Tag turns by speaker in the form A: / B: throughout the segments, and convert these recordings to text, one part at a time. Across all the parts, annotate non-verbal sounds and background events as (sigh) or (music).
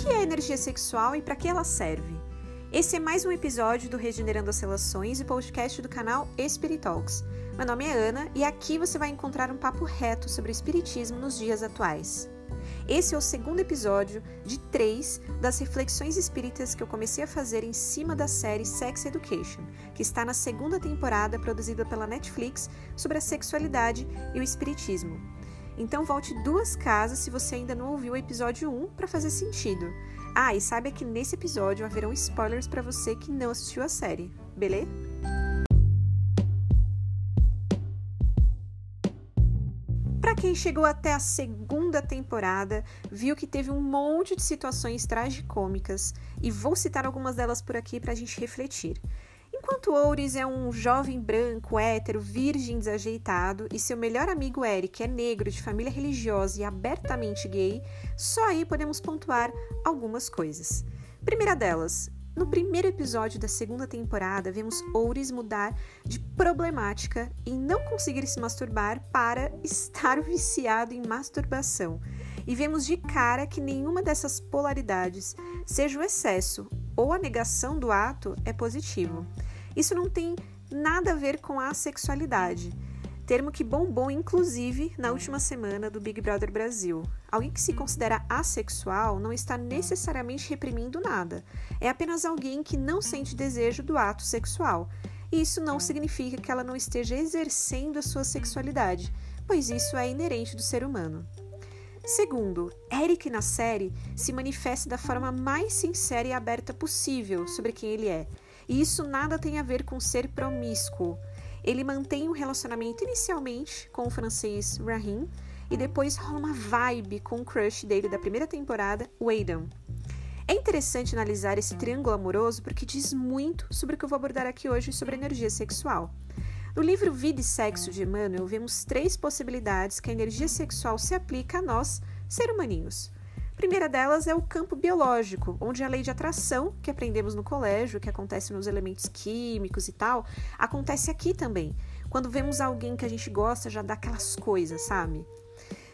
A: que é energia sexual e para que ela serve? Esse é mais um episódio do Regenerando as Relações e podcast do canal Espiritalks. Meu nome é Ana e aqui você vai encontrar um papo reto sobre o espiritismo nos dias atuais. Esse é o segundo episódio de três das reflexões espíritas que eu comecei a fazer em cima da série Sex Education, que está na segunda temporada produzida pela Netflix sobre a sexualidade e o espiritismo. Então volte duas casas se você ainda não ouviu o episódio 1 para fazer sentido. Ah, e saiba que nesse episódio haverão spoilers para você que não assistiu a série, beleza? Para quem chegou até a segunda temporada, viu que teve um monte de situações tragicômicas e vou citar algumas delas por aqui para a gente refletir. Enquanto Oures é um jovem branco, hétero, virgem desajeitado e seu melhor amigo Eric é negro, de família religiosa e abertamente gay, só aí podemos pontuar algumas coisas. Primeira delas, no primeiro episódio da segunda temporada, vemos Oures mudar de problemática em não conseguir se masturbar para (laughs) estar viciado em masturbação. E vemos de cara que nenhuma dessas polaridades, seja o excesso ou a negação do ato, é positivo. Isso não tem nada a ver com a sexualidade, termo que bombou inclusive na última semana do Big Brother Brasil. Alguém que se considera assexual não está necessariamente reprimindo nada, é apenas alguém que não sente desejo do ato sexual. E isso não significa que ela não esteja exercendo a sua sexualidade, pois isso é inerente do ser humano. Segundo, Eric na série se manifesta da forma mais sincera e aberta possível sobre quem ele é, e isso nada tem a ver com ser promíscuo. Ele mantém um relacionamento inicialmente com o francês Rahim e depois rola uma vibe com o crush dele da primeira temporada, o Aidan. É interessante analisar esse triângulo amoroso porque diz muito sobre o que eu vou abordar aqui hoje sobre energia sexual. No livro Vida e Sexo de Emmanuel, vemos três possibilidades que a energia sexual se aplica a nós, ser humaninhos primeira delas é o campo biológico, onde a lei de atração, que aprendemos no colégio, que acontece nos elementos químicos e tal, acontece aqui também. Quando vemos alguém que a gente gosta, já dá aquelas coisas, sabe?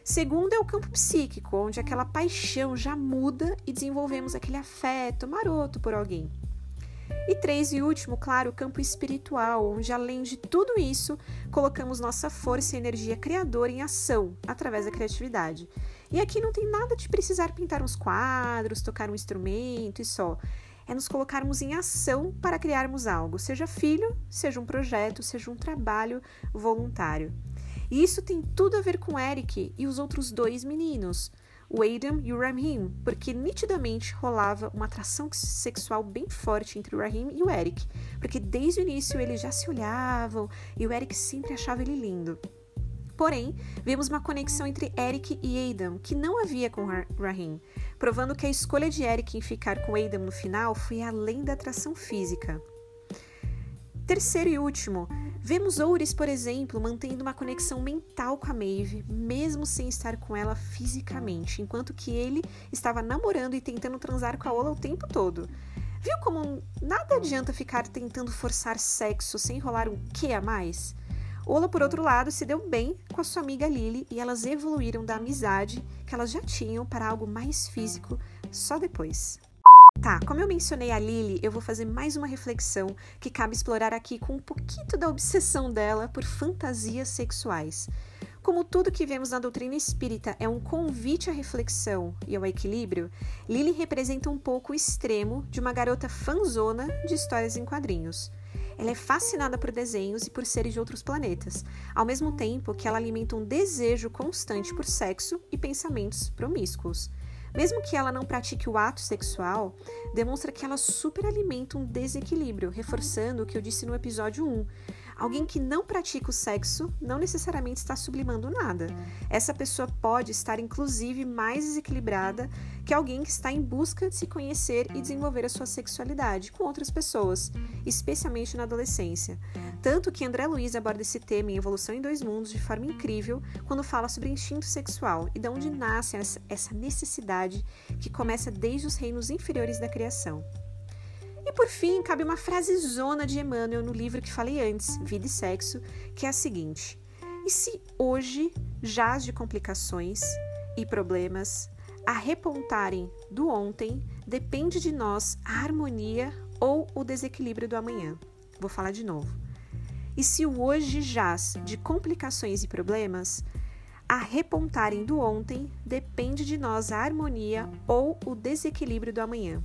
A: Segundo é o campo psíquico, onde aquela paixão já muda e desenvolvemos aquele afeto maroto por alguém. E três e último, claro, o campo espiritual, onde além de tudo isso, colocamos nossa força e energia criadora em ação através da criatividade. E aqui não tem nada de precisar pintar uns quadros, tocar um instrumento e só. É nos colocarmos em ação para criarmos algo, seja filho, seja um projeto, seja um trabalho voluntário. E isso tem tudo a ver com Eric e os outros dois meninos, o Adam e o Rahim, porque nitidamente rolava uma atração sexual bem forte entre o Rahim e o Eric, porque desde o início eles já se olhavam e o Eric sempre achava ele lindo. Porém, vemos uma conexão entre Eric e Adam que não havia com Rahim, provando que a escolha de Eric em ficar com Adam no final foi além da atração física. Terceiro e último, vemos Ouris, por exemplo, mantendo uma conexão mental com a Maeve, mesmo sem estar com ela fisicamente, enquanto que ele estava namorando e tentando transar com a Ola o tempo todo. Viu como nada adianta ficar tentando forçar sexo sem rolar um que a mais? Ola, por outro lado, se deu bem com a sua amiga Lily e elas evoluíram da amizade que elas já tinham para algo mais físico só depois. Tá, como eu mencionei a Lily, eu vou fazer mais uma reflexão que cabe explorar aqui com um pouquinho da obsessão dela por fantasias sexuais. Como tudo que vemos na doutrina espírita é um convite à reflexão e ao equilíbrio, Lily representa um pouco o extremo de uma garota fanzona de histórias em quadrinhos. Ela é fascinada por desenhos e por seres de outros planetas, ao mesmo tempo que ela alimenta um desejo constante por sexo e pensamentos promíscuos. Mesmo que ela não pratique o ato sexual, demonstra que ela superalimenta um desequilíbrio, reforçando o que eu disse no episódio 1. Alguém que não pratica o sexo não necessariamente está sublimando nada. Essa pessoa pode estar, inclusive, mais desequilibrada que alguém que está em busca de se conhecer e desenvolver a sua sexualidade com outras pessoas, especialmente na adolescência. Tanto que André Luiz aborda esse tema em Evolução em Dois Mundos de forma incrível quando fala sobre instinto sexual e de onde nasce essa necessidade que começa desde os reinos inferiores da criação. E por fim, cabe uma frase zona de Emmanuel no livro que falei antes, Vida e Sexo, que é a seguinte: E se hoje jaz de complicações e problemas a repontarem do ontem, depende de nós a harmonia ou o desequilíbrio do amanhã. Vou falar de novo. E se o hoje jaz de complicações e problemas, a repontarem do ontem depende de nós a harmonia ou o desequilíbrio do amanhã.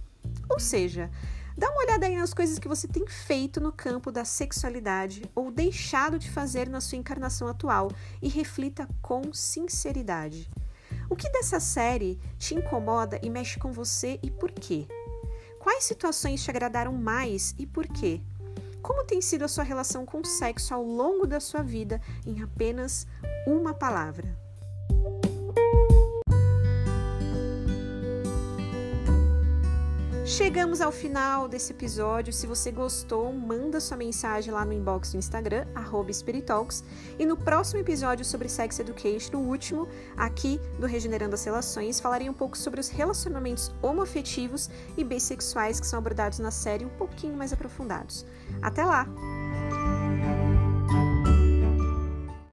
A: Ou seja, dá uma olhada aí nas coisas que você tem feito no campo da sexualidade ou deixado de fazer na sua encarnação atual e reflita com sinceridade. O que dessa série te incomoda e mexe com você e por quê? Quais situações te agradaram mais e por quê? Como tem sido a sua relação com o sexo ao longo da sua vida em apenas uma palavra? Chegamos ao final desse episódio. Se você gostou, manda sua mensagem lá no inbox do Instagram, Spiritalks. E no próximo episódio sobre Sex Education, no último, aqui do Regenerando as Relações, falarei um pouco sobre os relacionamentos homoafetivos e bissexuais que são abordados na série um pouquinho mais aprofundados. Até lá!